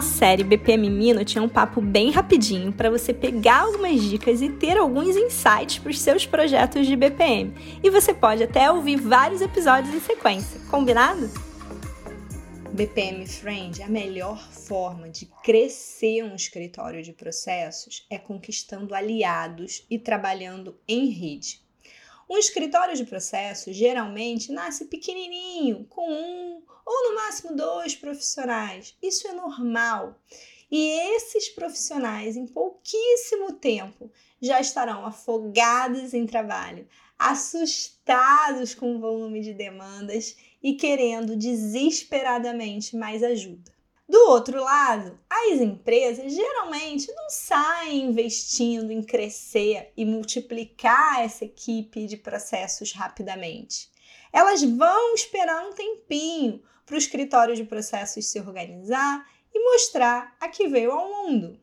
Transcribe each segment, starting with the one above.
Série BPM Mino tinha um papo bem rapidinho para você pegar algumas dicas e ter alguns insights para os seus projetos de BPM. E você pode até ouvir vários episódios em sequência, combinado? BPM Friend, a melhor forma de crescer um escritório de processos é conquistando aliados e trabalhando em rede. Um escritório de processos geralmente nasce pequenininho, com um ou no máximo dois profissionais. Isso é normal. E esses profissionais, em pouquíssimo tempo, já estarão afogados em trabalho, assustados com o volume de demandas e querendo desesperadamente mais ajuda. Do outro lado, as empresas geralmente não saem investindo em crescer e multiplicar essa equipe de processos rapidamente. Elas vão esperar um tempinho para o escritório de processos se organizar e mostrar a que veio ao mundo.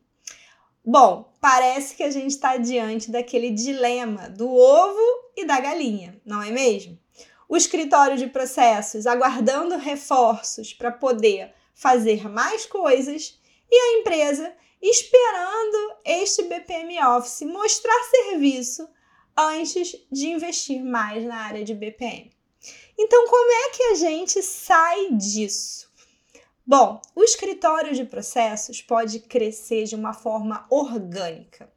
Bom, parece que a gente está diante daquele dilema do ovo e da galinha, não é mesmo? O escritório de processos aguardando reforços para poder fazer mais coisas e a empresa esperando este BPM Office mostrar serviço antes de investir mais na área de BPM. Então, como é que a gente sai disso? Bom, o escritório de processos pode crescer de uma forma orgânica.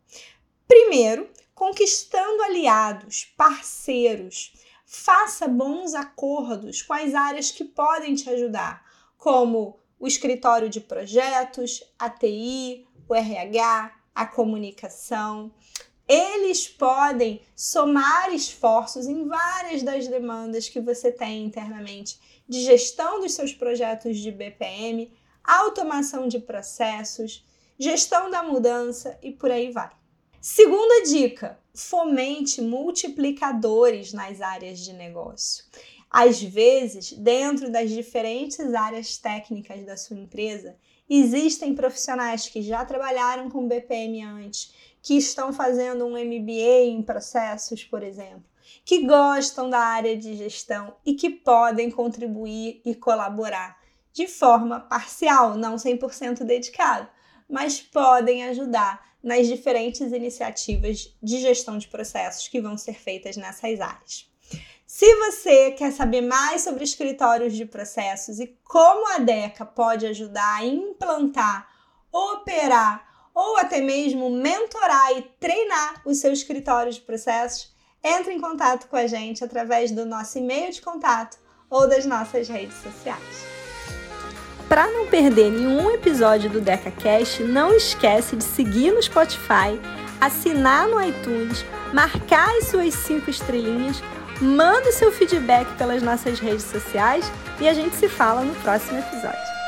Primeiro, conquistando aliados, parceiros. Faça bons acordos com as áreas que podem te ajudar, como o escritório de projetos, a TI, o RH, a comunicação. Eles podem somar esforços em várias das demandas que você tem internamente de gestão dos seus projetos de BPM, automação de processos, gestão da mudança e por aí vai. Segunda dica: fomente multiplicadores nas áreas de negócio. Às vezes, dentro das diferentes áreas técnicas da sua empresa, existem profissionais que já trabalharam com BPM antes, que estão fazendo um MBA em processos, por exemplo, que gostam da área de gestão e que podem contribuir e colaborar de forma parcial, não 100% dedicado, mas podem ajudar nas diferentes iniciativas de gestão de processos que vão ser feitas nessas áreas. Se você quer saber mais sobre escritórios de processos e como a DECA pode ajudar a implantar, operar ou até mesmo mentorar e treinar o seu escritório de processos, entre em contato com a gente através do nosso e-mail de contato ou das nossas redes sociais. Para não perder nenhum episódio do DecaCast, não esquece de seguir no Spotify, assinar no iTunes, marcar as suas cinco estrelinhas Manda seu feedback pelas nossas redes sociais e a gente se fala no próximo episódio.